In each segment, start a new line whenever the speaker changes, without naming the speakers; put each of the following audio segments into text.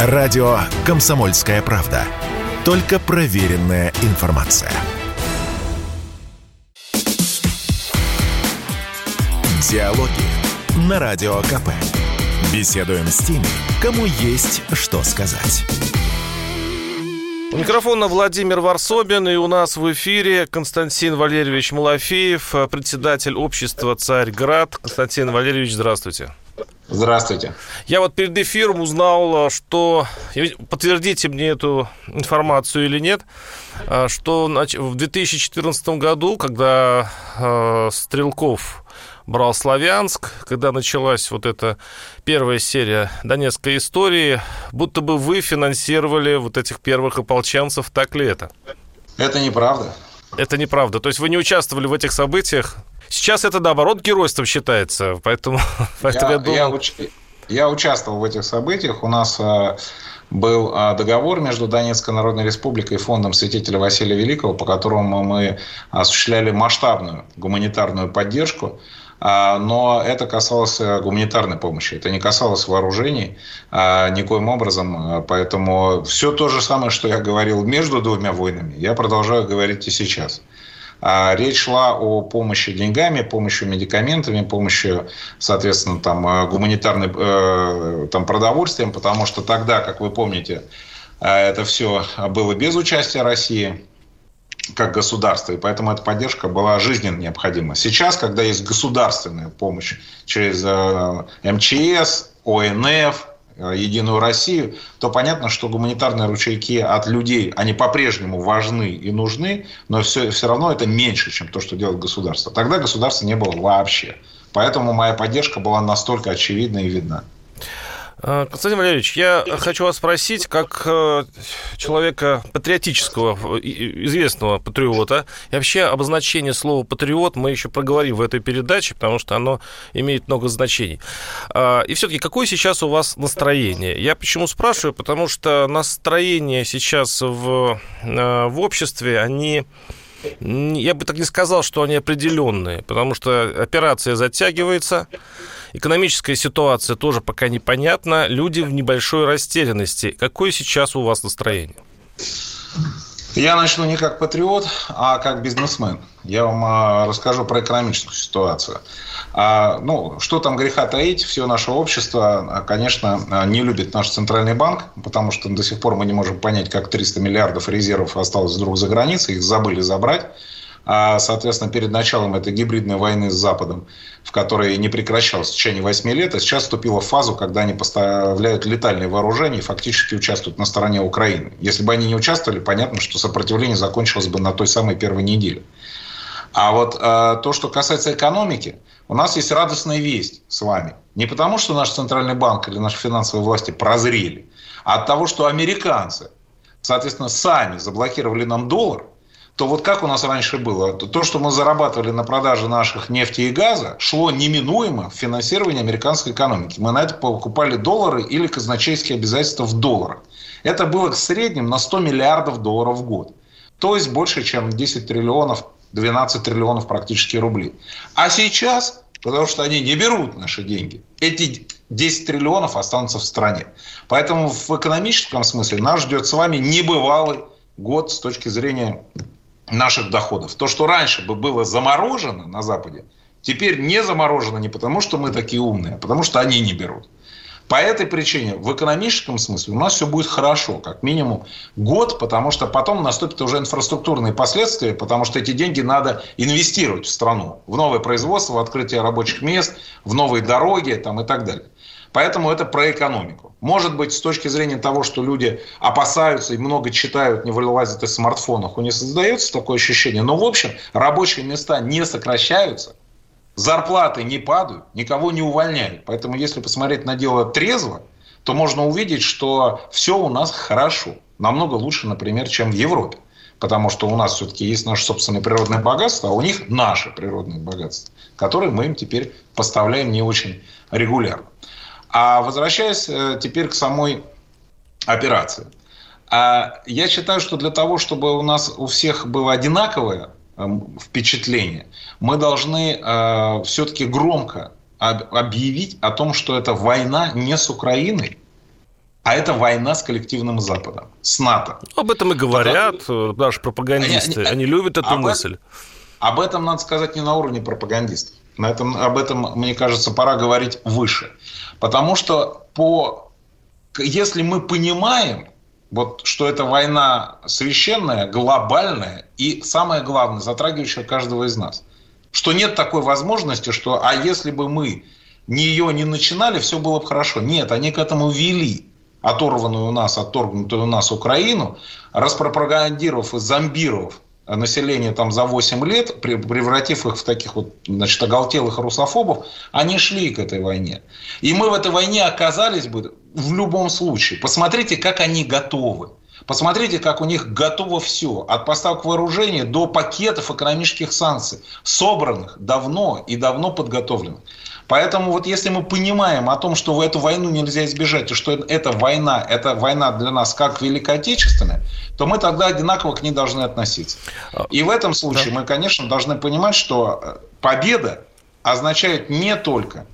Радио «Комсомольская правда». Только проверенная информация. Диалоги на Радио КП. Беседуем с теми, кому есть что сказать.
У микрофона Владимир Варсобин, и у нас в эфире Константин Валерьевич Малафеев, председатель общества «Царьград». Константин Валерьевич, здравствуйте.
Здравствуйте.
Я вот перед эфиром узнал, что... Подтвердите мне эту информацию или нет, что в 2014 году, когда э, Стрелков брал Славянск, когда началась вот эта первая серия Донецкой истории, будто бы вы финансировали вот этих первых ополченцев, так ли это?
Это неправда.
Это неправда. То есть вы не участвовали в этих событиях? Сейчас это, наоборот, геройством считается, поэтому,
поэтому я, я думаю... Я, уч... я участвовал в этих событиях. У нас э, был э, договор между Донецкой Народной Республикой и фондом святителя Василия Великого, по которому мы осуществляли масштабную гуманитарную поддержку а, но это касалось э, гуманитарной помощи, это не касалось вооружений а, никоим образом. Поэтому все то же самое, что я говорил между двумя войнами, я продолжаю говорить и сейчас. Речь шла о помощи деньгами, помощи медикаментами, помощи, соответственно, там, гуманитарной э, там, продовольствием, потому что тогда, как вы помните, это все было без участия России как государство, и поэтому эта поддержка была жизненно необходима. Сейчас, когда есть государственная помощь через э, МЧС, ОНФ, э, Единую Россию, то понятно, что гуманитарные ручейки от людей, они по-прежнему важны и нужны, но все, все равно это меньше, чем то, что делает государство. Тогда государства не было вообще. Поэтому моя поддержка была настолько очевидна и видна.
А, Константин Валерьевич, я хочу вас спросить, как э, человека патриотического, известного патриота, и вообще обозначение слова «патриот» мы еще проговорим в этой передаче, потому что оно имеет много значений. А, и все-таки, какое сейчас у вас настроение? Я почему спрашиваю? Потому что настроение сейчас в, э, в обществе, они я бы так не сказал, что они определенные, потому что операция затягивается, экономическая ситуация тоже пока непонятна, люди в небольшой растерянности. Какое сейчас у вас настроение?
Я начну не как патриот, а как бизнесмен. Я вам а, расскажу про экономическую ситуацию. А, ну, что там греха таить, все наше общество, а, конечно, не любит наш центральный банк, потому что до сих пор мы не можем понять, как 300 миллиардов резервов осталось вдруг за границей, их забыли забрать. А, соответственно, перед началом этой гибридной войны с Западом, в которой не прекращалась в течение 8 лет, а сейчас вступила в фазу, когда они поставляют летальные вооружения и фактически участвуют на стороне Украины. Если бы они не участвовали, понятно, что сопротивление закончилось бы на той самой первой неделе. А вот э, то, что касается экономики, у нас есть радостная весть с вами. Не потому, что наш центральный банк или наши финансовые власти прозрели, а от того, что американцы, соответственно, сами заблокировали нам доллар – то вот как у нас раньше было? То, что мы зарабатывали на продаже наших нефти и газа, шло неминуемо в финансирование американской экономики. Мы на это покупали доллары или казначейские обязательства в долларах. Это было в среднем на 100 миллиардов долларов в год. То есть больше, чем 10 триллионов, 12 триллионов практически рублей. А сейчас, потому что они не берут наши деньги, эти 10 триллионов останутся в стране. Поэтому в экономическом смысле нас ждет с вами небывалый год с точки зрения наших доходов. То, что раньше бы было заморожено на Западе, теперь не заморожено не потому, что мы такие умные, а потому что они не берут. По этой причине в экономическом смысле у нас все будет хорошо, как минимум год, потому что потом наступят уже инфраструктурные последствия, потому что эти деньги надо инвестировать в страну, в новое производство, в открытие рабочих мест, в новые дороги там, и так далее. Поэтому это про экономику. Может быть, с точки зрения того, что люди опасаются и много читают, не вылазят из смартфонов, у них создается такое ощущение. Но, в общем, рабочие места не сокращаются, зарплаты не падают, никого не увольняют. Поэтому, если посмотреть на дело трезво, то можно увидеть, что все у нас хорошо. Намного лучше, например, чем в Европе. Потому что у нас все-таки есть наше собственное природное богатство, а у них наше природное богатство, которое мы им теперь поставляем не очень регулярно. А возвращаясь э, теперь к самой операции. А я считаю, что для того, чтобы у нас у всех было одинаковое эм, впечатление, мы должны э, все-таки громко объявить о том, что это война не с Украиной, А это война с коллективным Западом, с НАТО.
Об этом и говорят Потому... наши пропагандисты. Они, они, они любят эту об мысль.
Об этом надо сказать не на уровне пропагандистов. На этом, об этом, мне кажется, пора говорить выше. Потому что по, если мы понимаем, вот, что это война священная, глобальная и, самое главное, затрагивающая каждого из нас. Что нет такой возможности, что а если бы мы ее не начинали, все было бы хорошо. Нет, они к этому вели оторванную у нас, отторгнутую у нас Украину, распропагандировав и зомбировав население там за 8 лет, превратив их в таких вот, значит, оголтелых русофобов, они шли к этой войне. И мы в этой войне оказались бы в любом случае. Посмотрите, как они готовы. Посмотрите, как у них готово все. От поставок вооружения до пакетов экономических санкций. Собранных давно и давно подготовленных. Поэтому вот если мы понимаем о том, что в эту войну нельзя избежать, и что эта война, это война для нас как Великая Отечественная, то мы тогда одинаково к ней должны относиться. А, и в этом случае да. мы, конечно, должны понимать, что э, победа означает не только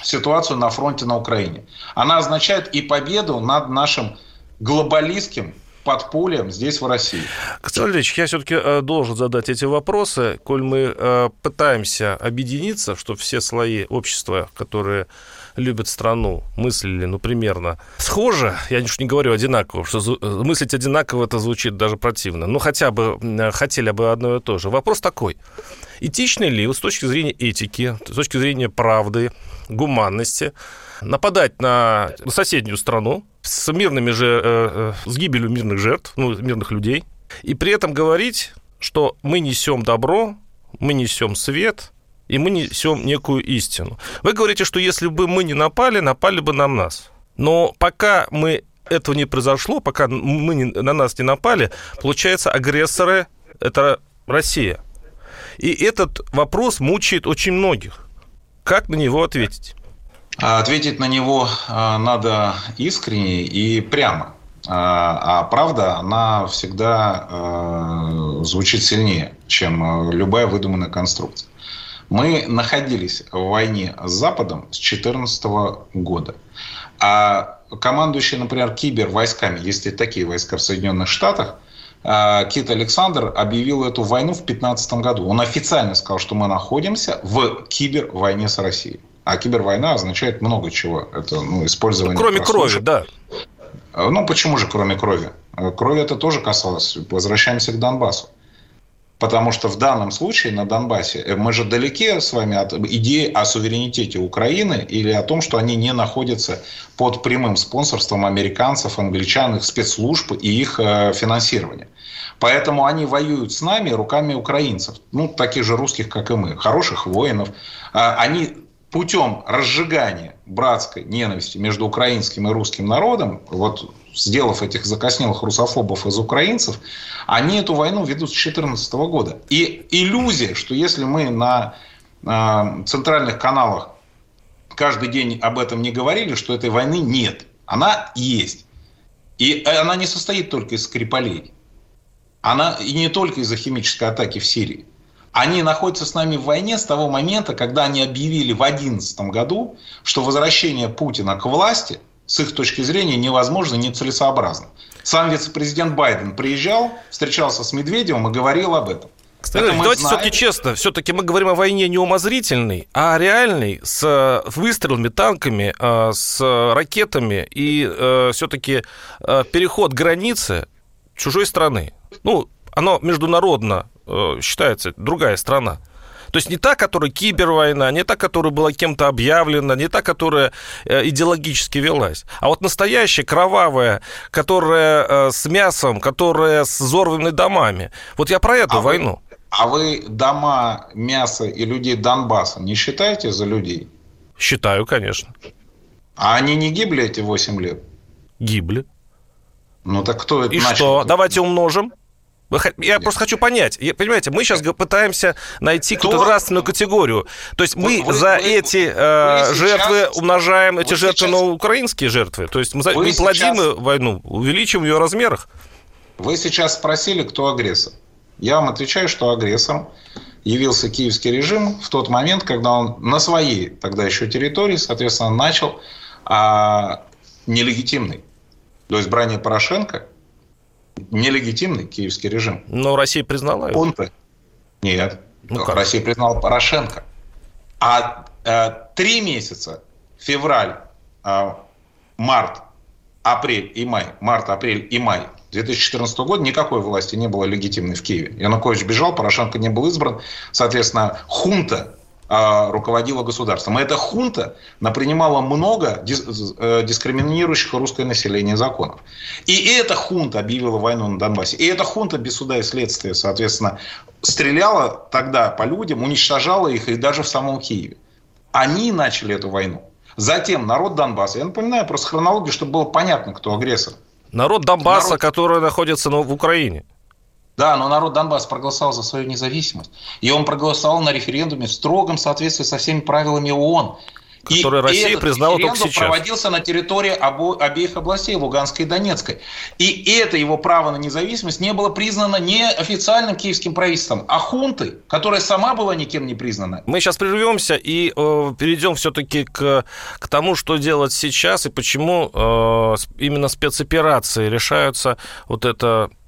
ситуацию на фронте на Украине. Она означает и победу над нашим глобалистским подпольем здесь, в России.
Константин Ильич, я все-таки э, должен задать эти вопросы, коль мы э, пытаемся объединиться, чтобы все слои общества, которые любят страну, мыслили, ну, примерно схоже, я уж не говорю одинаково, что мыслить одинаково это звучит даже противно, но хотя бы хотели бы одно и то же. Вопрос такой, этично ли с точки зрения этики, с точки зрения правды, гуманности, нападать на соседнюю страну, с мирными же, э, э, с гибелью мирных жертв, ну, мирных людей, и при этом говорить, что мы несем добро, мы несем свет, и мы несем некую истину. Вы говорите, что если бы мы не напали, напали бы на нас. Но пока мы этого не произошло, пока мы не, на нас не напали, получается, агрессоры – это Россия. И этот вопрос мучает очень многих. Как на него ответить?
А ответить на него а, надо искренне и прямо. А, а правда, она всегда звучит сильнее, чем любая выдуманная конструкция. Мы находились в войне с Западом с 2014 года. А командующий, например, кибервойсками, если такие войска в Соединенных Штатах, Кит Александр объявил эту войну в 2015 году. Он официально сказал, что мы находимся в кибервойне с Россией. А кибервойна означает много чего. Это ну, использование...
Ну, кроме крови, да.
А, ну, почему же кроме крови? А, крови это тоже касалось. Возвращаемся к Донбассу. Потому что в данном случае на Донбассе э, мы же далеки с вами от идеи о суверенитете Украины или о том, что они не находятся под прямым спонсорством американцев, англичан, их спецслужб и их э, финансирования. Поэтому они воюют с нами руками украинцев, ну, таких же русских, как и мы, хороших воинов. А, они путем разжигания братской ненависти между украинским и русским народом, вот сделав этих закоснелых русофобов из украинцев, они эту войну ведут с 2014 года. И иллюзия, что если мы на э, центральных каналах каждый день об этом не говорили, что этой войны нет. Она есть. И она не состоит только из Скрипалей. Она и не только из-за химической атаки в Сирии. Они находятся с нами в войне с того момента, когда они объявили в 2011 году, что возвращение Путина к власти с их точки зрения невозможно, нецелесообразно. Сам вице-президент Байден приезжал, встречался с Медведевым и говорил об этом.
Кстати, давайте знаем. все-таки честно, все-таки мы говорим о войне не умозрительной, а реальной, с э, выстрелами, танками, э, с ракетами и э, все-таки переход границы чужой страны. Ну, оно международно считается другая страна. То есть не та, которая кибервойна, не та, которая была кем-то объявлена, не та, которая э, идеологически велась. А вот настоящая, кровавая, которая э, с мясом, которая с взорванными домами. Вот я про эту а войну.
Вы, а вы дома, мясо и людей Донбасса не считаете за людей?
Считаю, конечно.
А они не гибли эти 8 лет?
Гибли.
Ну так кто это
И
начал?
что? Давайте умножим. Я Нет. просто хочу понять. Понимаете, мы сейчас пытаемся найти какую-то нравственную категорию. То есть мы вы, за вы, эти э, жертвы сейчас, умножаем эти жертвы сейчас, на украинские жертвы. То есть мы, мы плодим сейчас, войну, увеличим ее размерах.
Вы сейчас спросили, кто агрессор. Я вам отвечаю, что агрессором явился киевский режим в тот момент, когда он на своей тогда еще территории, соответственно, начал а, нелегитимный. До избрания Порошенко нелегитимный киевский режим.
Но Россия признала его?
Он-то? Нет. Ну, как? Россия признала Порошенко. А э, три месяца, февраль, э, март, апрель и май, март, апрель и май 2014 года никакой власти не было легитимной в Киеве. Янукович бежал, Порошенко не был избран. Соответственно, хунта руководила государством. И эта хунта напринимала много э, дискриминирующих русское население законов. И эта хунта объявила войну на Донбассе. И эта хунта без суда и следствия, соответственно, стреляла тогда по людям, уничтожала их и даже в самом Киеве. Они начали эту войну. Затем народ Донбасса, я напоминаю просто хронологию, чтобы было понятно, кто агрессор.
Народ Донбасса, народ... который находится ну, в Украине.
Да, но народ Донбасса проголосовал за свою независимость. И он проголосовал на референдуме в строгом соответствии со всеми правилами ООН.
Который и Россия
этот
признала только сейчас.
проводился на территории обо, обеих областей, Луганской и Донецкой. И это его право на независимость не было признано не официальным киевским правительством, а хунтой, которая сама была никем не признана.
Мы сейчас прервемся и э, перейдем все-таки к, к тому, что делать сейчас и почему э, именно спецоперации решаются вот это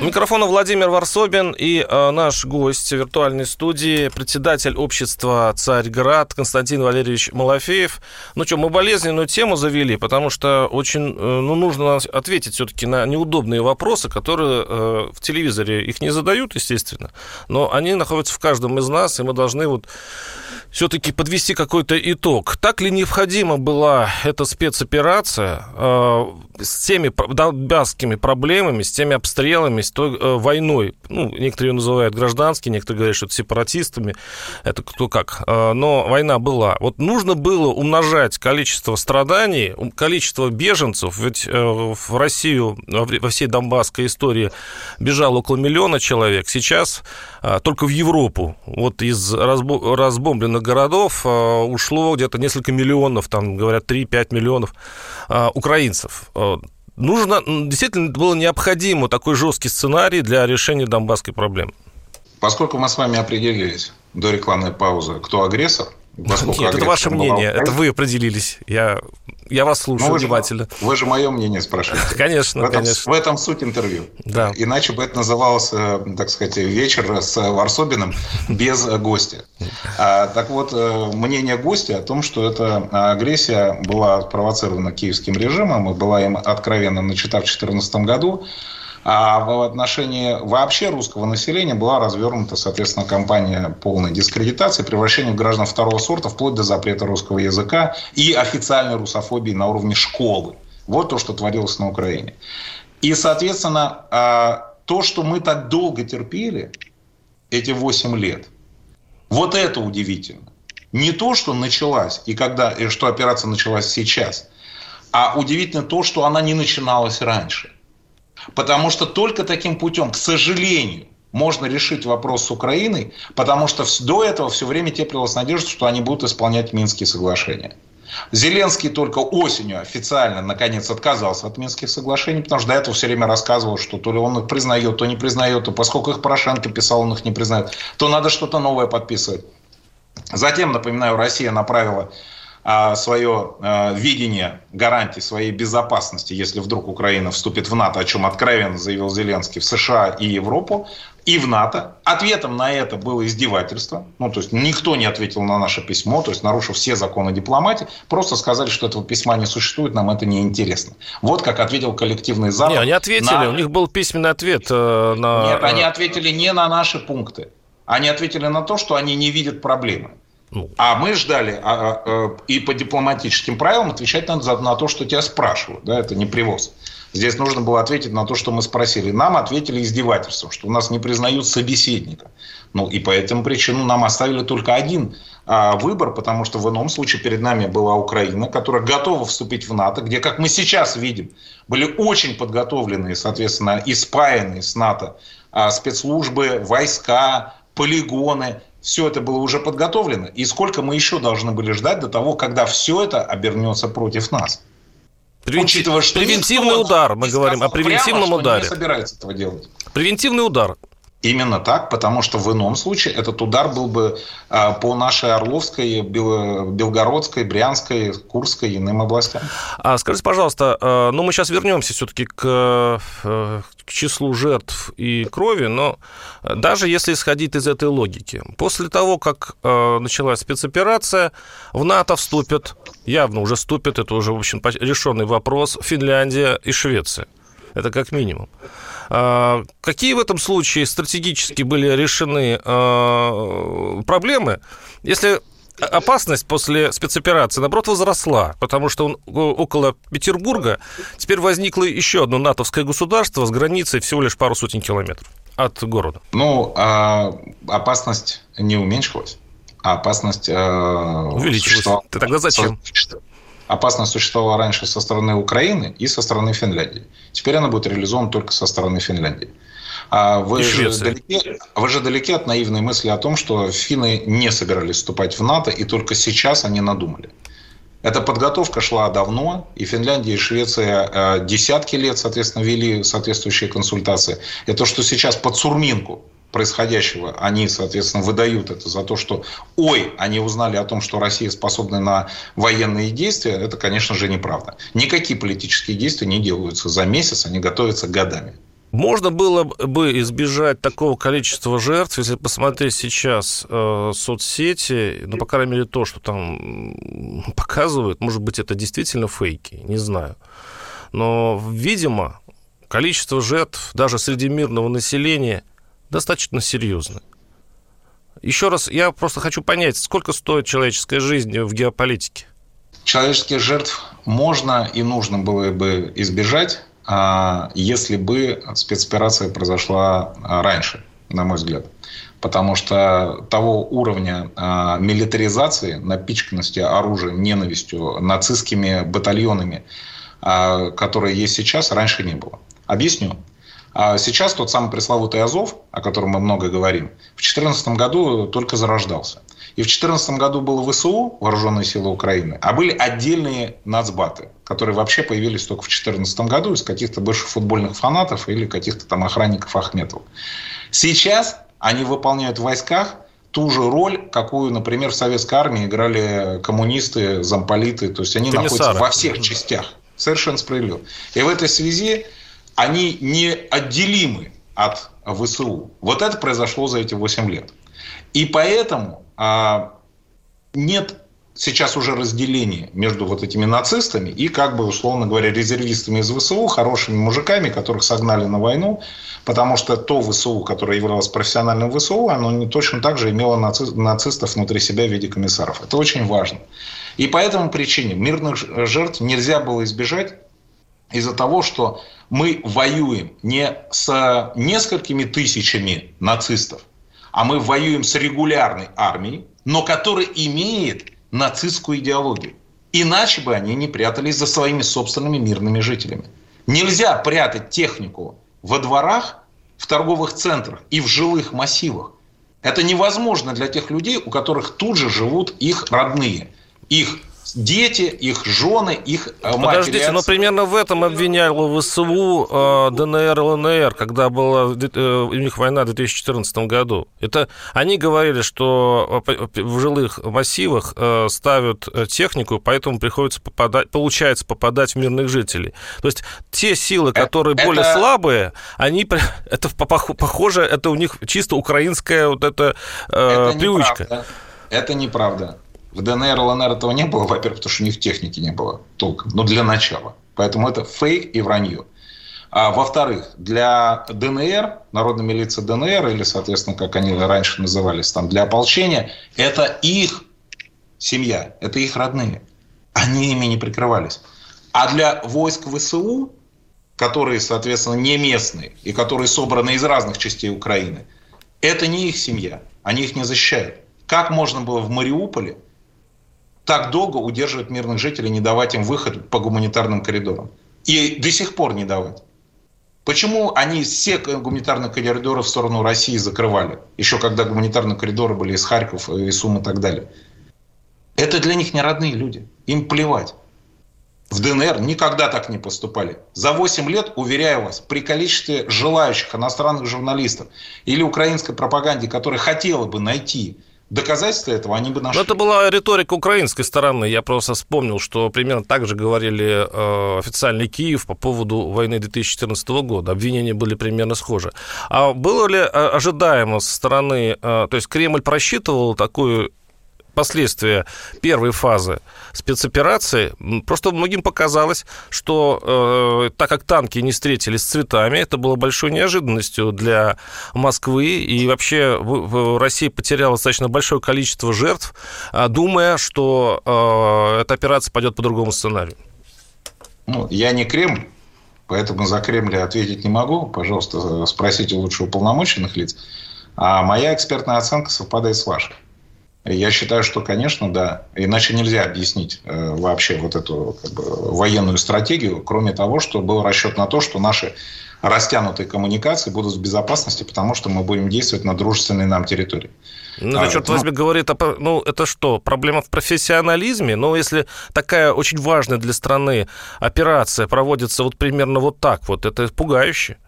У микрофона Владимир Варсобин и э, наш гость виртуальной студии, председатель общества «Царьград» Константин Валерьевич Малафеев. Ну что, мы болезненную тему завели, потому что очень, э, ну, нужно ответить все-таки на неудобные вопросы, которые э, в телевизоре их не задают, естественно, но они находятся в каждом из нас, и мы должны вот все-таки подвести какой-то итог. Так ли необходима была эта спецоперация э, с теми донбасскими проблемами, с теми обстрелами, с той э, войной? Ну, некоторые ее называют гражданскими, некоторые говорят, что это сепаратистами, это кто как. Э, но война была. Вот нужно было умножать количество страданий, количество беженцев, ведь э, в Россию во всей донбасской истории бежало около миллиона человек. Сейчас только в Европу вот из разбомбленных городов ушло где-то несколько миллионов, там говорят 3-5 миллионов украинцев. Нужно, действительно было необходимо такой жесткий сценарий для решения донбасской проблемы.
Поскольку мы с вами определились до рекламной паузы, кто агрессор,
Нет, это ваше мнение, это вы определились. Я я вас слушаю
ну, вы
внимательно.
Же, вы же мое мнение спрашиваете.
Конечно,
в этом,
конечно.
В этом суть интервью.
Да.
Иначе бы это называлось, э, так сказать, вечер с Варсобиным без гостя. А, так вот, э, мнение гостя о том, что эта агрессия была спровоцирована киевским режимом и была им откровенно начата в 2014 году, а в отношении вообще русского населения была развернута, соответственно, кампания полной дискредитации, превращения граждан второго сорта вплоть до запрета русского языка и официальной русофобии на уровне школы. Вот то, что творилось на Украине. И, соответственно, а, то, что мы так долго терпели, эти 8 лет, вот это удивительно. Не то, что началась, и когда, и что операция началась сейчас, а удивительно то, что она не начиналась раньше – Потому что только таким путем, к сожалению, можно решить вопрос с Украиной, потому что до этого все время теплилась надежда, что они будут исполнять Минские соглашения. Зеленский только осенью официально, наконец, отказался от Минских соглашений, потому что до этого все время рассказывал, что то ли он их признает, то не признает, и поскольку их Порошенко писал, он их не признает, то надо что-то новое подписывать. Затем, напоминаю, Россия направила свое а, видение гарантий своей безопасности, если вдруг Украина вступит в НАТО, о чем откровенно заявил Зеленский, в США и Европу, и в НАТО. Ответом на это было издевательство. Ну, то есть никто не ответил на наше письмо, то есть нарушив все законы дипломатии, просто сказали, что этого письма не существует, нам это не интересно. Вот как ответил коллективный Запад.
Не, они ответили, на... у них был письменный ответ э, на...
Нет, они ответили не на наши пункты. Они ответили на то, что они не видят проблемы. Ну. А мы ждали а, а, э, и по дипломатическим правилам отвечать надо на то, что тебя спрашивают. Да, это не привоз. Здесь нужно было ответить на то, что мы спросили. Нам ответили издевательством, что у нас не признают собеседника. Ну, и по этому причину нам оставили только один а, выбор, потому что в ином случае перед нами была Украина, которая готова вступить в НАТО, где, как мы сейчас видим, были очень подготовленные, соответственно, и спаянные с НАТО а, спецслужбы, войска, полигоны. Все это было уже подготовлено. И сколько мы еще должны были ждать до того, когда все это обернется против нас?
Превенти... Учитывая, что Превентивный удар, мы говорим о превентивном прямо, ударе.
не собирается этого делать.
Превентивный удар.
Именно так, потому что в ином случае этот удар был бы а, по нашей Орловской, Белгородской, Брянской, Курской иным областям.
А скажите, пожалуйста, а, ну мы сейчас вернемся все-таки к, э, к числу жертв и крови, но даже если исходить из этой логики, после того, как э, началась спецоперация, в НАТО вступят, явно уже вступят, это уже, в общем, решенный вопрос, Финляндия и Швеция. Это как минимум. А, какие в этом случае стратегически были решены а, проблемы, если опасность после спецоперации, наоборот, возросла, потому что он, около Петербурга теперь возникло еще одно натовское государство с границей всего лишь пару сотен километров от города.
Ну, а опасность не уменьшилась, а опасность...
Увеличилась. Ты тогда зачем?
Опасность существовала раньше со стороны Украины и со стороны Финляндии. Теперь она будет реализована только со стороны Финляндии. А вы, же далеки, вы же далеки от наивной мысли о том, что финны не собирались вступать в НАТО, и только сейчас они надумали. Эта подготовка шла давно, и Финляндия и Швеция э, десятки лет, соответственно, вели соответствующие консультации. Это то, что сейчас под сурминку происходящего, они, соответственно, выдают это за то, что, ой, они узнали о том, что Россия способна на военные действия, это, конечно же, неправда. Никакие политические действия не делаются за месяц, они готовятся годами.
Можно было бы избежать такого количества жертв, если посмотреть сейчас э, соцсети, ну, по крайней мере, то, что там показывают, может быть, это действительно фейки, не знаю. Но, видимо, количество жертв даже среди мирного населения достаточно серьезны. Еще раз, я просто хочу понять, сколько стоит человеческая жизнь в геополитике?
Человеческих жертв можно и нужно было бы избежать, а, если бы спецоперация произошла а, раньше, на мой взгляд. Потому что того уровня а, милитаризации, напичканности оружием, ненавистью, нацистскими батальонами, которые есть сейчас, раньше не было. Объясню. А сейчас тот самый пресловутый Азов, о котором мы много говорим, в 2014 году только зарождался. И в 2014 году было ВСУ, Вооруженные силы Украины, а были отдельные нацбаты, которые вообще появились только в 2014 году из каких-то бывших футбольных фанатов или каких-то там охранников Ахметова. Сейчас они выполняют в войсках ту же роль, какую, например, в советской армии играли коммунисты, замполиты. То есть они Комиссары. находятся во всех частях. Совершенно справедливо. И в этой связи они неотделимы от ВСУ. Вот это произошло за эти 8 лет. И поэтому а, нет сейчас уже разделения между вот этими нацистами и, как бы, условно говоря, резервистами из ВСУ, хорошими мужиками, которых согнали на войну, потому что то ВСУ, которое являлось профессиональным ВСУ, оно не точно так же имело наци... нацистов внутри себя в виде комиссаров. Это очень важно. И по этому причине мирных жертв нельзя было избежать из-за того, что мы воюем не с несколькими тысячами нацистов, а мы воюем с регулярной армией, но которая имеет нацистскую идеологию. Иначе бы они не прятались за своими собственными мирными жителями. Нельзя прятать технику во дворах, в торговых центрах и в жилых массивах. Это невозможно для тех людей, у которых тут же живут их родные, их дети, их жены, их
э, матери. Подождите, но примерно в этом обвинял ВСУ э, ДНР, ЛНР, когда была э, у них война в 2014 году. Это они говорили, что в жилых массивах ставят технику, поэтому приходится попадать, получается попадать в мирных жителей. То есть те силы, которые это... более слабые, они это похоже, это у них чисто украинская вот эта это привычка.
Неправда. Это неправда. В ДНР, ЛНР этого не было, во-первых, потому что у них техники не было толком, но для начала. Поэтому это фейк и вранье. А во-вторых, для ДНР, народной милиции ДНР, или, соответственно, как они раньше назывались, там, для ополчения, это их семья, это их родные. Они ими не прикрывались. А для войск ВСУ которые, соответственно, не местные и которые собраны из разных частей Украины, это не их семья, они их не защищают. Как можно было в Мариуполе так долго удерживать мирных жителей, не давать им выход по гуманитарным коридорам? И до сих пор не давать. Почему они все гуманитарные коридоры в сторону России закрывали? Еще когда гуманитарные коридоры были из Харьков, из Сум и так далее. Это для них не родные люди. Им плевать. В ДНР никогда так не поступали. За 8 лет, уверяю вас, при количестве желающих иностранных журналистов или украинской пропаганде, которая хотела бы найти Доказательства этого они бы нашли.
Но это была риторика украинской стороны. Я просто вспомнил, что примерно так же говорили э, официальный Киев по поводу войны 2014 года. Обвинения были примерно схожи. А было ли э, ожидаемо со стороны... Э, то есть Кремль просчитывал такую последствия первой фазы спецоперации, просто многим показалось, что э, так как танки не встретились с цветами, это было большой неожиданностью для Москвы, и вообще в, в России потеряла достаточно большое количество жертв, э, думая, что э, эта операция пойдет по другому сценарию.
Ну, я не Кремль, поэтому за Кремль ответить не могу. Пожалуйста, спросите лучше уполномоченных лиц. А моя экспертная оценка совпадает с вашей. Я считаю, что, конечно, да. Иначе нельзя объяснить э, вообще вот эту как бы, военную стратегию, кроме того, что был расчет на то, что наши растянутые коммуникации будут в безопасности, потому что мы будем действовать на дружественной нам территории.
Ну, это, а, черт ну, возьми, говорит, о, ну, это что, проблема в профессионализме? Ну, если такая очень важная для страны операция проводится вот примерно вот так вот, это пугающе.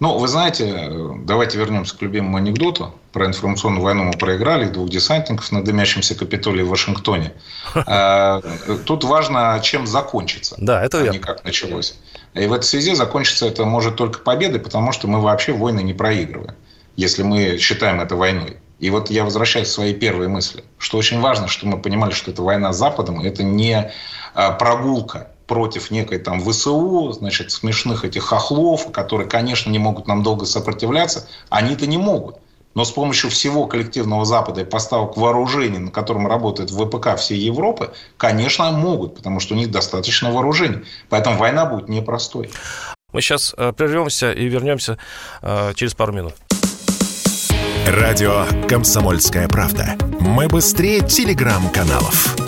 Ну, вы знаете, давайте вернемся к любимому анекдоту. Про информационную войну мы проиграли, двух десантников на дымящемся Капитолии в Вашингтоне. А, тут важно, чем закончится,
да, это
а не как началось. И в этой связи закончится это может только победой, потому что мы вообще войны не проигрываем, если мы считаем это войной. И вот я возвращаюсь к своей первой мысли, что очень важно, что мы понимали, что это война с Западом, это не а, прогулка против некой там ВСУ, значит, смешных этих хохлов, которые, конечно, не могут нам долго сопротивляться, они-то не могут. Но с помощью всего коллективного Запада и поставок вооружений, на котором работает ВПК всей Европы, конечно, могут, потому что у них достаточно вооружений. Поэтому война будет непростой.
Мы сейчас э, прервемся и вернемся э, через пару минут.
Радио «Комсомольская правда». Мы быстрее телеграм-каналов.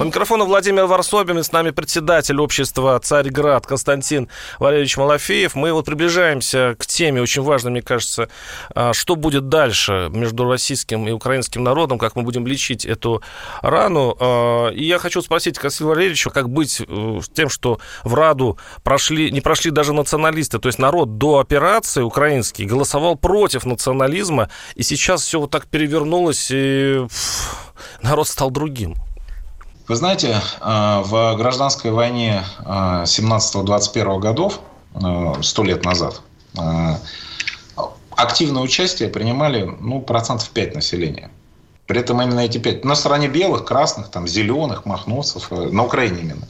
У микрофона Владимир Варсобин, и с нами председатель общества «Царьград» Константин Валерьевич Малафеев. Мы вот приближаемся к теме, очень важной, мне кажется, а, что будет дальше между российским и украинским народом, как мы будем лечить эту рану. А, и я хочу спросить Константина Валерьевича, как быть э, с тем, что в Раду прошли, не прошли даже националисты, то есть народ до операции украинский голосовал против национализма, и сейчас все вот так перевернулось, и народ стал другим.
Вы знаете, э, в гражданской войне 17-21 э, годов, э, сто лет назад, активное участие принимали ну, процентов 5 населения. При этом именно эти 5 на стороне белых, красных, там, зеленых, махновцев, на Украине именно.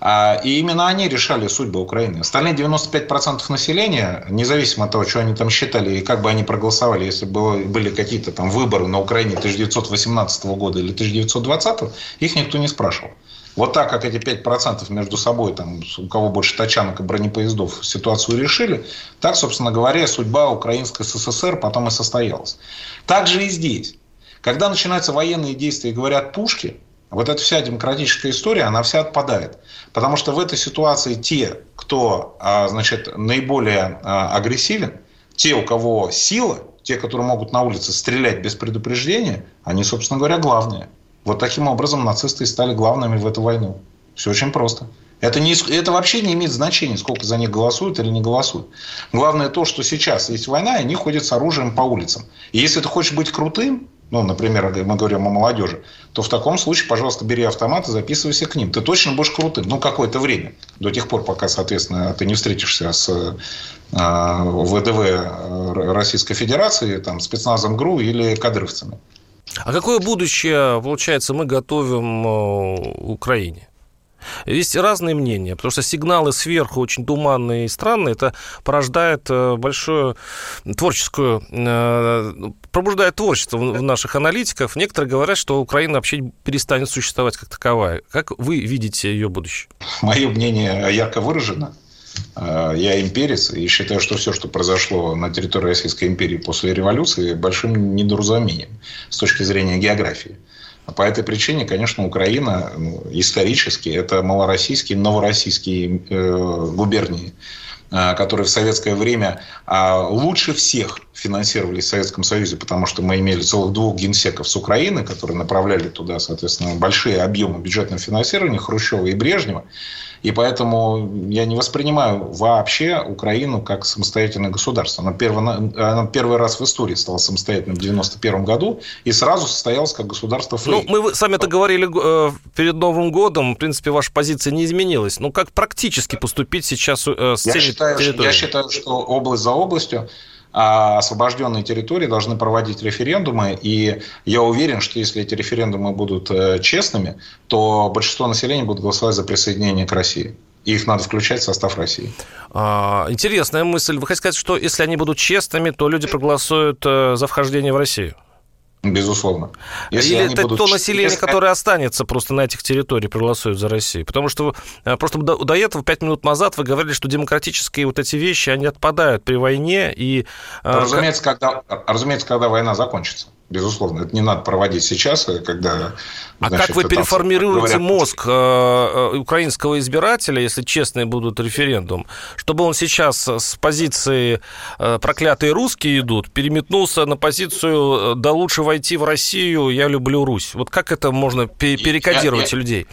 А, и именно они решали судьбы Украины. Остальные 95% населения, независимо от того, что они там считали и как бы они проголосовали, если было, были какие-то там выборы на Украине 1918 года или 1920, их никто не спрашивал. Вот так, как эти 5% между собой, там, у кого больше тачанок и бронепоездов, ситуацию решили, так, собственно говоря, судьба Украинской СССР потом и состоялась. Так же и здесь. Когда начинаются военные действия и говорят пушки, вот эта вся демократическая история, она вся отпадает. Потому что в этой ситуации те, кто а, значит, наиболее а, агрессивен, те, у кого сила, те, которые могут на улице стрелять без предупреждения, они, собственно говоря, главные. Вот таким образом нацисты стали главными в эту войну. Все очень просто. Это, не, это вообще не имеет значения, сколько за них голосуют или не голосуют. Главное то, что сейчас есть война, и они ходят с оружием по улицам. И если ты хочешь быть крутым, ну, например, мы говорим о молодежи, то в таком случае, пожалуйста, бери автомат и записывайся к ним. Ты точно будешь крутым, ну, какое-то время, до тех пор, пока, соответственно, ты не встретишься с э, ВДВ Российской Федерации, там, спецназом ГРУ или кадровцами.
А какое будущее, получается, мы готовим э, Украине? Есть разные мнения, потому что сигналы сверху очень туманные и странные. Это порождает э, большую творческую... Э, пробуждает творчество в наших аналитиков. Некоторые говорят, что Украина вообще перестанет существовать как таковая. Как вы видите ее будущее?
Мое мнение ярко выражено. Э, я имперец и считаю, что все, что произошло на территории Российской империи после революции, большим недоразумением с точки зрения географии. По этой причине, конечно, Украина ну, исторически это малороссийские, новороссийские э, губернии, э, которые в советское время э, лучше всех финансировались в Советском Союзе, потому что мы имели целых двух генсеков с Украины, которые направляли туда, соответственно, большие объемы бюджетного финансирования Хрущева и Брежнева. И поэтому я не воспринимаю вообще Украину как самостоятельное государство. Она первый, она первый раз в истории стала самостоятельным в 91 году и сразу состоялась как государство
фрей. Ну, мы сами это говорили э, перед Новым годом. В принципе, ваша позиция не изменилась. Ну, как практически поступить сейчас э, с
я считаю, Я считаю, что область за областью освобожденные территории должны проводить референдумы. И я уверен, что если эти референдумы будут э, честными, то большинство населения будет голосовать за присоединение к России. И их надо включать в состав России.
А, интересная мысль. Вы хотите сказать, что если они будут честными, то люди проголосуют э, за вхождение в Россию?
Безусловно.
Если Или это будут... то население, Если... которое останется просто на этих территориях, проголосует за Россию? Потому что э, просто до, до этого, пять минут назад, вы говорили, что демократические вот эти вещи, они отпадают при войне. И,
э, разумеется, когда, разумеется, когда война закончится. Безусловно, это не надо проводить сейчас, э, когда...
А как вы переформируете говорят, мозг э, э, украинского избирателя, если честные будут референдум, чтобы он сейчас с позиции «проклятые русские идут» переметнулся на позицию «да лучше войти в Россию, я люблю Русь». Вот как это можно перекодировать я, я, людей?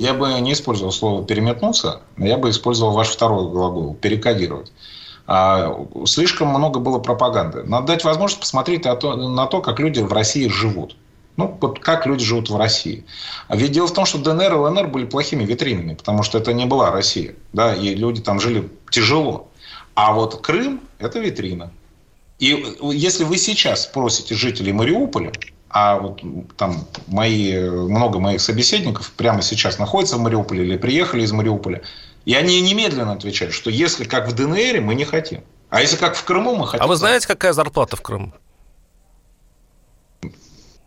Я бы не использовал слово «переметнуться», я бы использовал ваш второй глагол «перекодировать». А, слишком много было пропаганды. Надо дать возможность посмотреть на то, на то как люди в России живут. Ну, вот как люди живут в России. А ведь дело в том, что ДНР и ЛНР были плохими витринами, потому что это не была Россия. Да, и люди там жили тяжело. А вот Крым – это витрина. И если вы сейчас спросите жителей Мариуполя, а вот там мои, много моих собеседников прямо сейчас находятся в Мариуполе или приехали из Мариуполя, и они немедленно отвечают, что если как в ДНР, мы не хотим. А если как в Крыму, мы хотим.
А вы знаете, какая зарплата в Крыму?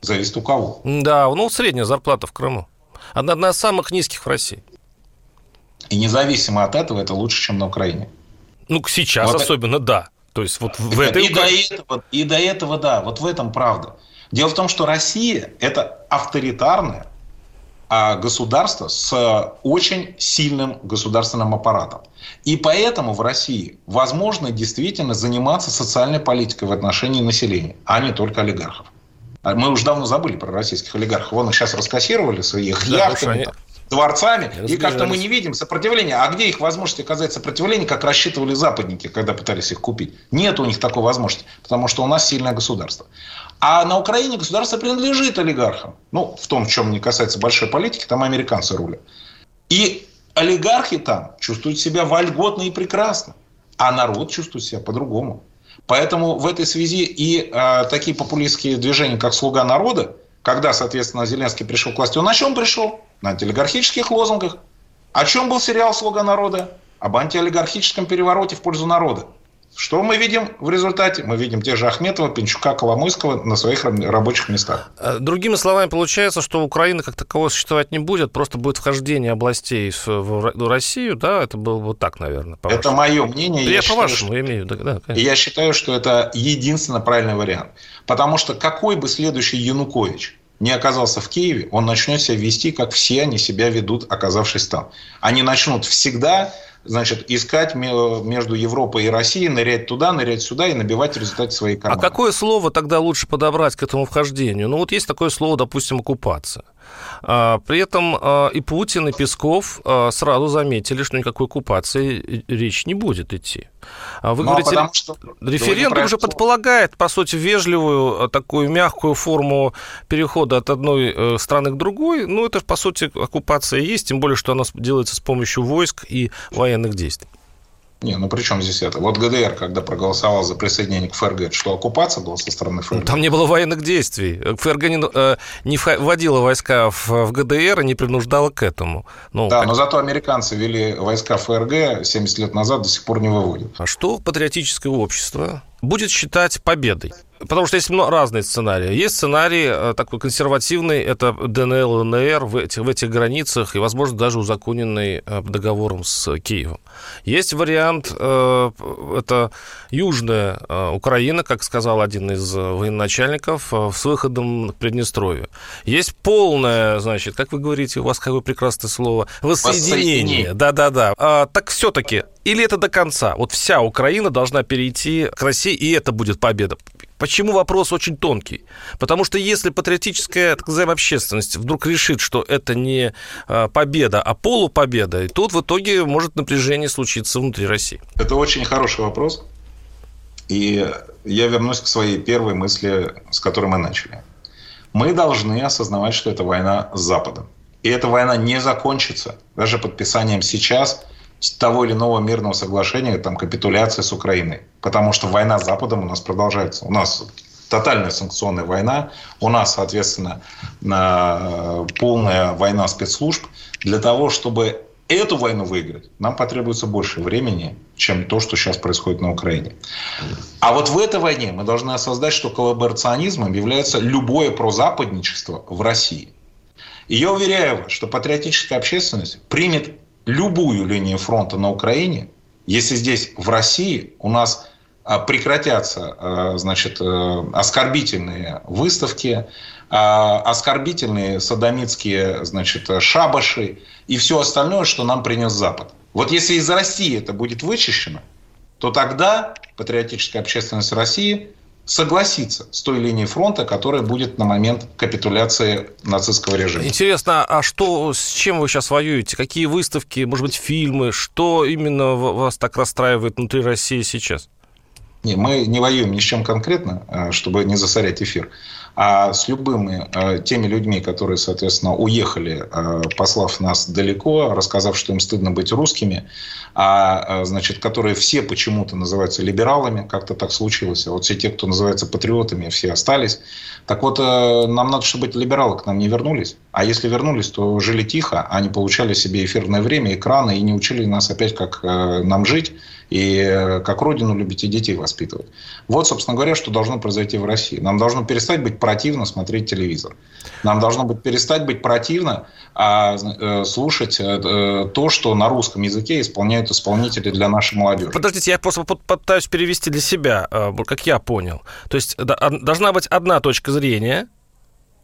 Зависит у кого.
Да, ну средняя зарплата в Крыму. Одна, одна из самых низких в России.
И независимо от этого, это лучше, чем на Украине.
Ну, сейчас вот особенно, это... да. То есть вот в
этой... И до, этого, и до этого, да, вот в этом правда. Дело в том, что Россия – это авторитарная, государство с очень сильным государственным аппаратом. И поэтому в России возможно действительно заниматься социальной политикой в отношении населения, а не только олигархов. А мы уже давно забыли про российских олигархов. Вон их сейчас раскассировали с их да, яхтами, дворцами, и как-то мы не видим сопротивления. А где их возможность оказать сопротивление, как рассчитывали западники, когда пытались их купить? Нет у них такой возможности, потому что у нас сильное государство. А на Украине государство принадлежит олигархам. Ну, в том, в чем не касается большой политики, там американцы рулят. И олигархи там чувствуют себя вольготно и прекрасно. А народ чувствует себя по-другому. Поэтому в этой связи и э, такие популистские движения, как «Слуга народа», когда, соответственно, Зеленский пришел к власти, он на чем пришел? На антиолигархических лозунгах. О чем был сериал «Слуга народа»? Об антиолигархическом перевороте в пользу народа. Что мы видим в результате? Мы видим тех же Ахметова, Пинчука, Коломойского на своих рабочих местах.
Э, другими словами, получается, что Украина как такового существовать не будет, просто будет вхождение областей в Россию, да? Это было вот так, наверное.
Это мое мнение.
Я, я по-вашему имею, да,
да я считаю, что это единственно правильный вариант. Потому что какой бы следующий Янукович не оказался в Киеве, он начнет себя вести, как все они себя ведут, оказавшись там. Они начнут всегда значит, искать между Европой и Россией, нырять туда, нырять сюда и набивать в результате свои карманы.
А какое слово тогда лучше подобрать к этому вхождению? Ну, вот есть такое слово, допустим, оккупация. А, при этом а, и Путин, и Песков а, сразу заметили, что никакой оккупации речь не будет идти. Вы ну, говорите, потому что референдум уже предполагает, по сути, вежливую, такую мягкую форму перехода от одной э, страны к другой. Ну, это, по сути, оккупация есть, тем более, что она делается с помощью войск и военных действий.
Не, ну при чем здесь это? Вот ГДР, когда проголосовал за присоединение к ФРГ, что оккупация была со стороны ФРГ?
Там не было военных действий. ФРГ не, э, не вводила войска в, в ГДР и не принуждала к этому.
Ну, да, как... но зато американцы вели войска ФРГ 70 лет назад, до сих пор не выводят.
А что патриотическое общество будет считать победой? Потому что есть разные сценарии. Есть сценарий э, такой консервативный, это ДНЛ, ЛНР в этих, в этих границах и, возможно, даже узаконенный э, договором с Киевом. Есть вариант, э, это Южная Украина, как сказал один из военачальников, с выходом к Приднестровью. Есть полное, значит, как вы говорите, у вас какое прекрасное слово, воссоединение. Да-да-да. А, так все-таки, или это до конца? Вот вся Украина должна перейти к России, и это будет победа. Почему вопрос очень тонкий? Потому что если патриотическая, так называемая, общественность вдруг решит, что это не а, победа, а полупобеда, и тут в итоге может напряжение случиться внутри России.
Это очень хороший вопрос. И я вернусь к своей первой мысли, с которой мы начали. Мы должны осознавать, что это война с Западом. И эта война не закончится даже подписанием сейчас того или иного мирного соглашения, там, капитуляции с Украиной. Потому что война с Западом у нас продолжается. У нас тотальная санкционная война, у нас, соответственно, полная война спецслужб. Для того, чтобы эту войну выиграть, нам потребуется больше времени, чем то, что сейчас происходит на Украине. А вот в этой войне мы должны осознать, что коллаборационизмом является любое прозападничество в России. И я уверяю вас, что патриотическая общественность примет любую линию фронта на Украине, если здесь в России у нас а, прекратятся а, значит, э, оскорбительные выставки, а, оскорбительные садомитские значит, шабаши и все остальное, что нам принес Запад. Вот если из России это будет вычищено, то тогда патриотическая общественность России согласиться с той линией фронта, которая будет на момент капитуляции нацистского режима.
Интересно, а что, с чем вы сейчас воюете? Какие выставки, может быть, фильмы? Что именно вас так расстраивает внутри России сейчас?
Не, мы не воюем ни с чем конкретно, э, чтобы не засорять эфир а с любыми э, теми людьми, которые, соответственно, уехали, э, послав нас далеко, рассказав, что им стыдно быть русскими, а, э, значит, которые все почему-то называются либералами, как-то так случилось, а вот все те, кто называется патриотами, все остались. Так вот, нам надо, чтобы эти либералы к нам не вернулись, а если вернулись, то жили тихо, они получали себе эфирное время, экраны и не учили нас опять, как нам жить, и э, как родину любить и детей воспитывать. Вот, собственно говоря, что должно произойти в России. Нам должно перестать быть противно смотреть телевизор. Нам должно быть перестать быть противно а, э, слушать э, то, что на русском языке исполняют исполнители для нашей молодежи.
Подождите, я просто пытаюсь перевести для себя, как я понял. То есть должна быть одна точка зрения,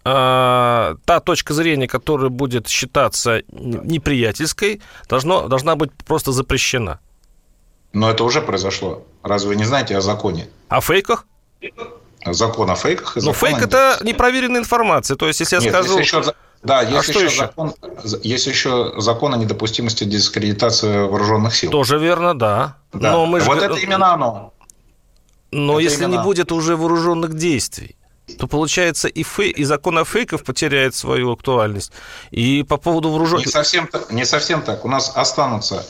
та точка зрения, которая будет считаться неприятельской, должно, должна быть просто запрещена.
Но это уже произошло. Разве вы не знаете о законе?
О фейках?
Закон о фейках.
Но фейк – это непроверенная информация. То есть, если я Нет, скажу... Если еще,
да, есть, а еще еще? Закон, есть еще закон о недопустимости дискредитации вооруженных сил.
Тоже верно, да.
да. Но мы вот же... это именно оно.
Но это если именно... не будет уже вооруженных действий, то получается и, фей, и закон о фейках потеряет свою актуальность. И по поводу вооруженных...
Не совсем, не совсем так. У нас останутся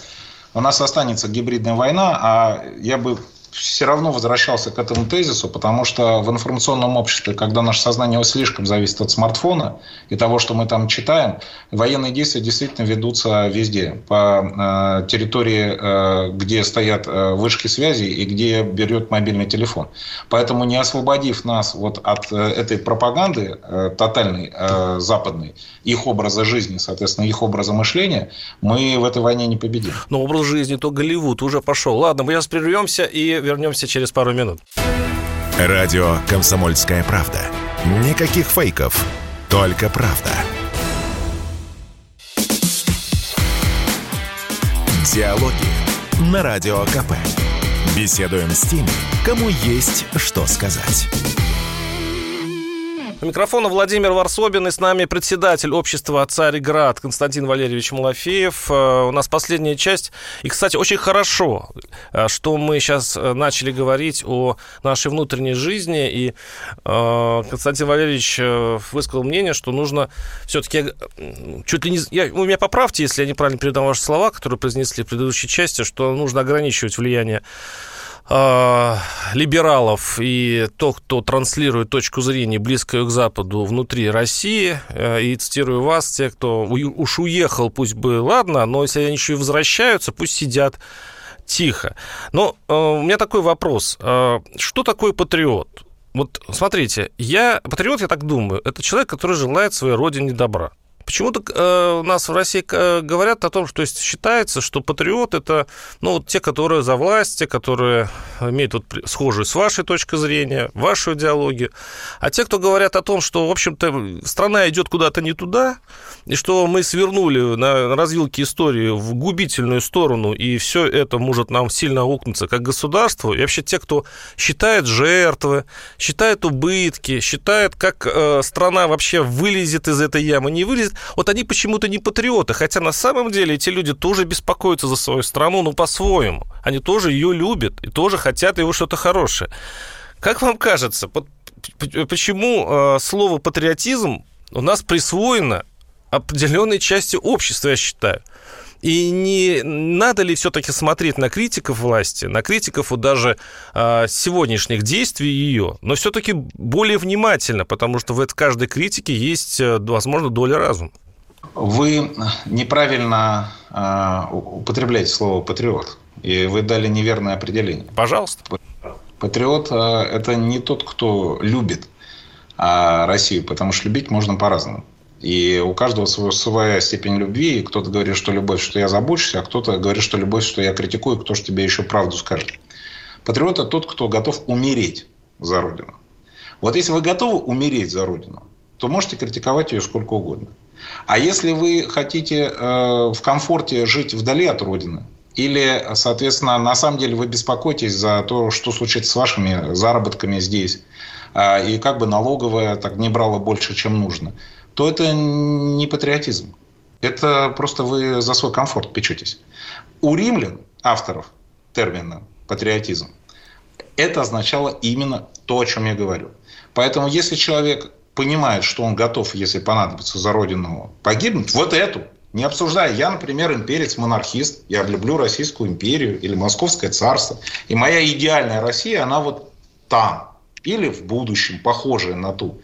у нас останется гибридная война, а я бы все равно возвращался к этому тезису, потому что в информационном обществе, когда наше сознание слишком зависит от смартфона и того, что мы там читаем, военные действия действительно ведутся везде. По э, территории, э, где стоят э, вышки связи и где берет мобильный телефон. Поэтому не освободив нас вот от этой пропаганды тотальной, западной, их образа жизни, соответственно, их образа мышления, мы в этой войне не победим.
Но образ жизни то Голливуд уже пошел. Ладно, мы сейчас прервемся и вернемся через пару минут.
Радио «Комсомольская правда». Никаких фейков, только правда. Диалоги на Радио КП. Беседуем с теми, кому есть что сказать.
У микрофона Владимир Варсобин и с нами председатель общества «Царьград» Константин Валерьевич Малафеев. Э, у нас последняя часть. И, кстати, очень хорошо, э, что мы сейчас э, начали говорить о нашей внутренней жизни. И Константин Валерьевич высказал мнение, что нужно все-таки чуть ли не... Я, вы меня поправьте, если я неправильно передам ваши слова, которые произнесли в предыдущей части, что нужно ограничивать влияние э, либералов и то, кто транслирует точку зрения близкую к Западу внутри России. Э, и цитирую вас, те, кто уж уехал, пусть бы ладно, но если они еще и возвращаются, пусть сидят тихо. Но э, у меня такой вопрос. Э, что такое патриот? Вот смотрите, я патриот, я так думаю, это человек, который желает своей родине добра. Почему-то э, у нас в России э, говорят о том, что есть, считается, что патриот это ну, вот те, которые за власть, те, которые имеют вот схожую с вашей точки зрения, вашу идеологию. А те, кто говорят о том, что, в общем-то, страна идет куда-то не туда, и что мы свернули на развилке истории в губительную сторону, и все это может нам сильно аукнуться как государство, и вообще те, кто считает жертвы, считает убытки, считает, как э, страна вообще вылезет из этой ямы, не вылезет, вот они почему-то не патриоты, хотя на самом деле эти люди тоже беспокоятся за свою страну, но по-своему. Они тоже ее любят и тоже хотят его что-то хорошее. Как вам кажется, почему э, слово патриотизм у нас присвоено определенной части общества, я считаю? И не надо ли все-таки смотреть на критиков власти, на критиков вот даже э, сегодняшних действий ее, но все-таки более внимательно, потому что в каждой критике есть, э, возможно, доля разума?
Вы неправильно э, употребляете слово патриот, и вы дали неверное определение.
Пожалуйста.
Патриот э, это не тот, кто любит э, Россию, потому что любить можно по-разному. И у каждого своя степень любви. И кто-то говорит, что любовь, что я забочусь, а кто-то говорит, что любовь, что я критикую, кто же тебе еще правду скажет. Патриот – это тот, кто готов умереть за Родину. Вот если вы готовы умереть за Родину, то можете критиковать ее сколько угодно. А если вы хотите э, в комфорте жить вдали от Родины, или, соответственно, на самом деле вы беспокоитесь за то, что случится с вашими заработками здесь, э, и как бы налоговая так не брала больше, чем нужно – то это не патриотизм. Это просто вы за свой комфорт печетесь. У римлян, авторов термина патриотизм, это означало именно то, о чем я говорю. Поэтому если человек понимает, что он готов, если понадобится за родину, погибнуть, вот эту, не обсуждая. Я, например, имперец-монархист, я люблю Российскую империю или Московское царство. И моя идеальная Россия, она вот там. Или в будущем, похожая на ту.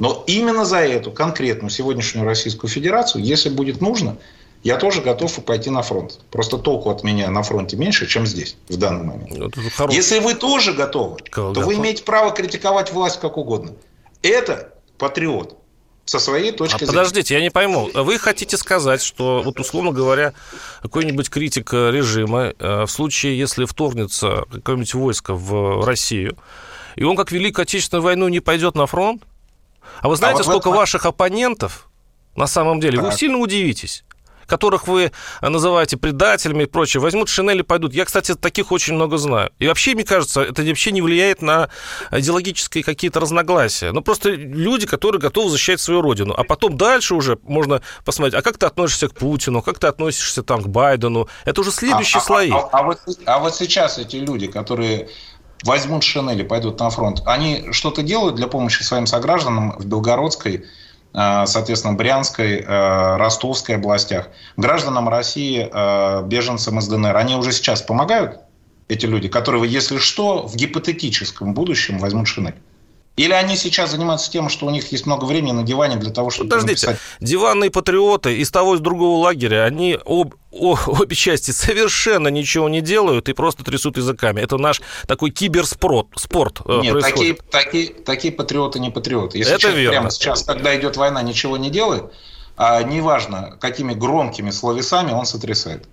Но именно за эту конкретную сегодняшнюю Российскую Федерацию, если будет нужно, я тоже готов пойти на фронт. Просто толку от меня на фронте меньше, чем здесь, в данный момент. Ну, если вы тоже готовы, Кого то готов? вы имеете право критиковать власть как угодно. Это патриот со своей точки а зрения.
Подождите, я не пойму. Вы хотите сказать, что, вот условно говоря, какой-нибудь критик режима э, в случае, если вторгнется какое-нибудь войско в Россию, и он как Великую Отечественную войну не пойдет на фронт, а вы знаете, а вот сколько этом... ваших оппонентов, на самом деле, так. вы сильно удивитесь которых вы называете предателями и прочее, возьмут шинели и пойдут. Я, кстати, таких очень много знаю. И вообще, мне кажется, это вообще не влияет на идеологические какие-то разногласия. Ну, просто люди, которые готовы защищать свою родину. А потом дальше уже можно посмотреть, а как ты относишься к Путину, как ты относишься там к Байдену. Это уже следующие а, слои.
А, а, а, вот, а вот сейчас эти люди, которые возьмут шинели, пойдут на фронт. Они что-то делают для помощи своим согражданам в Белгородской, э, соответственно, Брянской, э, Ростовской областях. Гражданам России, э, беженцам из ДНР. Они уже сейчас помогают, эти люди, которые, если что, в гипотетическом будущем возьмут шинель. Или они сейчас занимаются тем, что у них есть много времени на диване для того, чтобы...
Подождите, написать... диванные патриоты из того и с другого лагеря, они об, о, обе части совершенно ничего не делают и просто трясут языками. Это наш такой киберспорт спорт
э, Нет, такие, такие, такие патриоты не патриоты. Если Это верно. прямо сейчас, когда идет война, ничего не делает, а неважно, какими громкими словесами он сотрясает.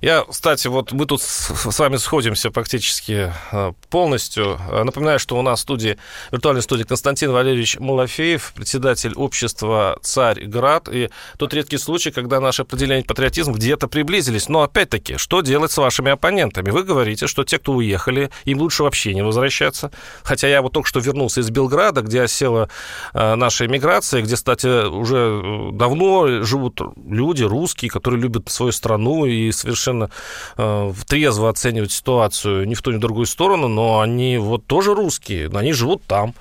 Я, кстати, вот мы тут с вами сходимся практически э, полностью. Э, напоминаю, что у нас в студии, в виртуальной студии Константин Валерьевич Малафеев, председатель общества «Царь Град». И тот редкий случай, когда наши определения патриотизм где-то приблизились. Но опять-таки, что делать с вашими оппонентами? Вы говорите, что те, кто уехали, им лучше вообще не возвращаться. Хотя я вот только что вернулся из Белграда, где осела э, наша эмиграция, где, кстати, уже давно живут люди русские, которые любят свою страну и совершенно э, трезво оценивать ситуацию ни в ту, ни в другую сторону, но они вот тоже русские, они живут там.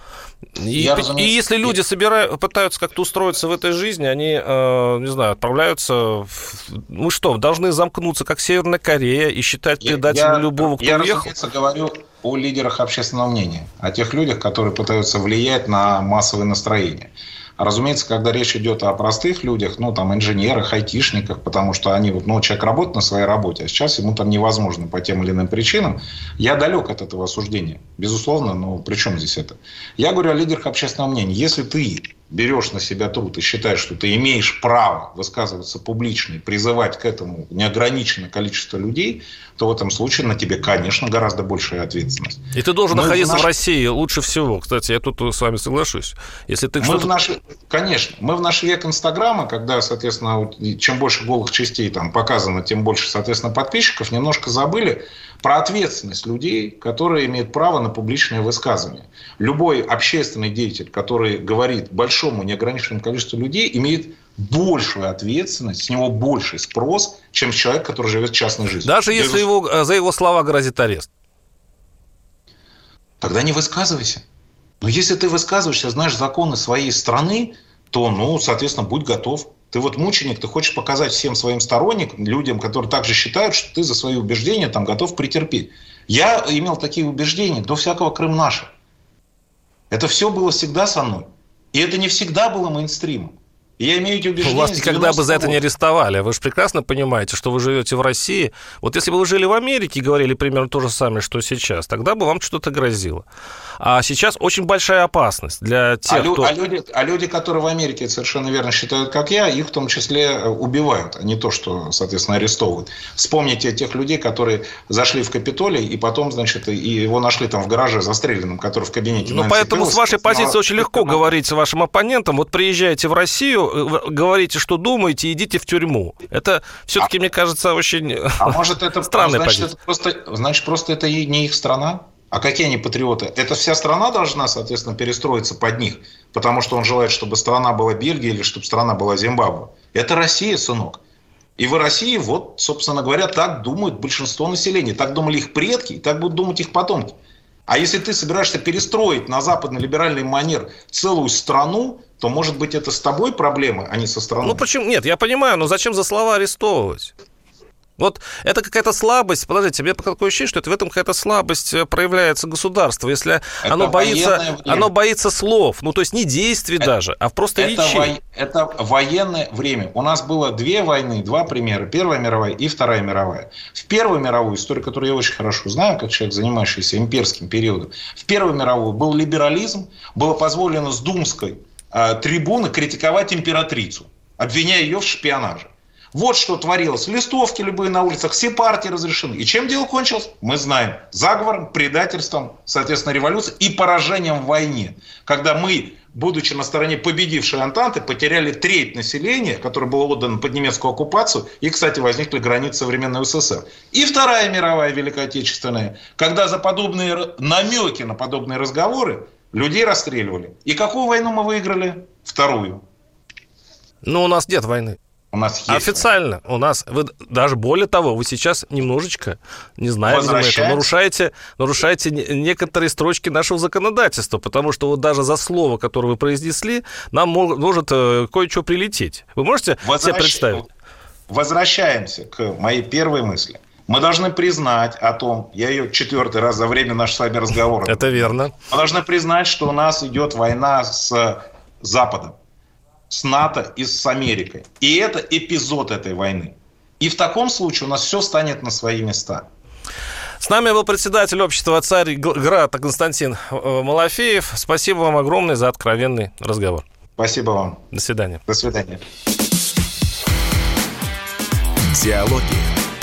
И, Я, и если люди собирают, пытаются как-то устроиться в этой жизни, они, э, не знаю, отправляются... В... Мы что, должны замкнуться, как Северная Корея, и считать предателем я, любого, кто
я,
уехал?
Я, говорю о лидерах общественного мнения, о тех людях, которые пытаются влиять на массовое Разумеется, когда речь идет о простых людях, ну, там, инженерах, айтишниках, потому что они, вот, ну, человек работает на своей работе, а сейчас ему там невозможно по тем или иным причинам, я далек от этого осуждения. Безусловно, но при чем здесь это? Я говорю о лидерах общественного мнения. Если ты берешь на себя труд и считаешь, что ты имеешь право высказываться публично и призывать к этому неограниченное количество людей, то в этом случае на тебе, конечно, гораздо большая ответственность.
И ты должен Мы находиться в, наш... в России лучше всего. Кстати, я тут с вами соглашусь. Если ты
мы в наш... Конечно. Мы в наш век Инстаграма, когда, соответственно, чем больше голых частей там показано, тем больше, соответственно, подписчиков, немножко забыли про ответственность людей, которые имеют право на публичное высказывание. Любой общественный деятель, который говорит большому неограниченному количеству людей, имеет большую ответственность, с него больший спрос, чем человек, который живет частной жизнью.
Даже Без... если его, э, за его слова грозит арест?
Тогда не высказывайся. Но если ты высказываешься, знаешь законы своей страны, то, ну, соответственно, будь готов. Ты вот мученик, ты хочешь показать всем своим сторонникам, людям, которые также считают, что ты за свои убеждения там готов претерпеть. Я имел такие убеждения до всякого Крым наша. Это все было всегда со мной. И это не всегда было мейнстримом. Я имею эти убеждения.
Вас никогда бы за это не арестовали. Вы же прекрасно понимаете, что вы живете в России. Вот если бы вы жили в Америке и говорили примерно то же самое, что сейчас, тогда бы вам что-то грозило. А сейчас очень большая опасность для тех,
а,
кто...
а, люди, а люди, которые в Америке совершенно верно считают, как я, их в том числе э, убивают, а не то, что, соответственно, арестовывают. Вспомните тех людей, которые зашли в Капитолий и потом, значит, и его нашли там в гараже застреленным, который в кабинете.
Ну, поэтому с вашей позиции очень легко говорить с вашим оппонентом. Вот приезжаете в Россию, э, говорите, что думаете, идите в тюрьму. Это все-таки, а... мне кажется, очень
а может, это, странная значит, позиция. Это просто, значит, просто это не их страна? А какие они патриоты? Это вся страна должна, соответственно, перестроиться под них, потому что он желает, чтобы страна была Бельгия или чтобы страна была Зимбабве. Это Россия, сынок. И в России, вот, собственно говоря, так думают большинство населения. Так думали их предки, и так будут думать их потомки. А если ты собираешься перестроить на западно-либеральный манер целую страну, то, может быть, это с тобой проблемы, а не со страной.
Ну почему? Нет, я понимаю, но зачем за слова арестовывать? Вот это какая-то слабость. Подождите, мне такое ощущение, что это в этом какая-то слабость э, проявляется государство. Если это оно боится, оно боится слов, ну то есть не действий это, даже, а просто
это
речей. Во,
это военное время. У нас было две войны, два примера. Первая мировая и Вторая мировая. В Первую мировую, историю, которую я очень хорошо знаю, как человек, занимающийся имперским периодом, в Первую мировую был либерализм, было позволено с Думской трибуны критиковать императрицу, обвиняя ее в шпионаже. Вот что творилось. Листовки любые на улицах, все партии разрешены. И чем дело кончилось? Мы знаем. Заговором, предательством, соответственно, революцией и поражением в войне. Когда мы, будучи на стороне победившей Антанты, потеряли треть населения, которое было отдано под немецкую оккупацию, и, кстати, возникли границы современной СССР. И Вторая мировая Великая Отечественная, когда за подобные намеки на подобные разговоры людей расстреливали. И какую войну мы выиграли? Вторую.
Но у нас нет войны.
У нас есть.
Официально. У нас, вы, даже более того, вы сейчас немножечко, не знаю, видимо, это, нарушаете, нарушаете некоторые строчки нашего законодательства, потому что вот даже за слово, которое вы произнесли, нам может, может э, кое-что прилететь. Вы можете Возвращ... себе представить?
Возвращаемся к моей первой мысли. Мы должны признать о том, я ее четвертый раз за время нашего с вами разговора.
Это верно.
Мы должны признать, что у нас идет война с Западом с НАТО и с Америкой. И это эпизод этой войны. И в таком случае у нас все станет на свои места.
С нами был председатель общества «Царь Град» Константин э, Малафеев. Спасибо вам огромное за откровенный разговор.
Спасибо вам.
До свидания.
До свидания.
Диалоги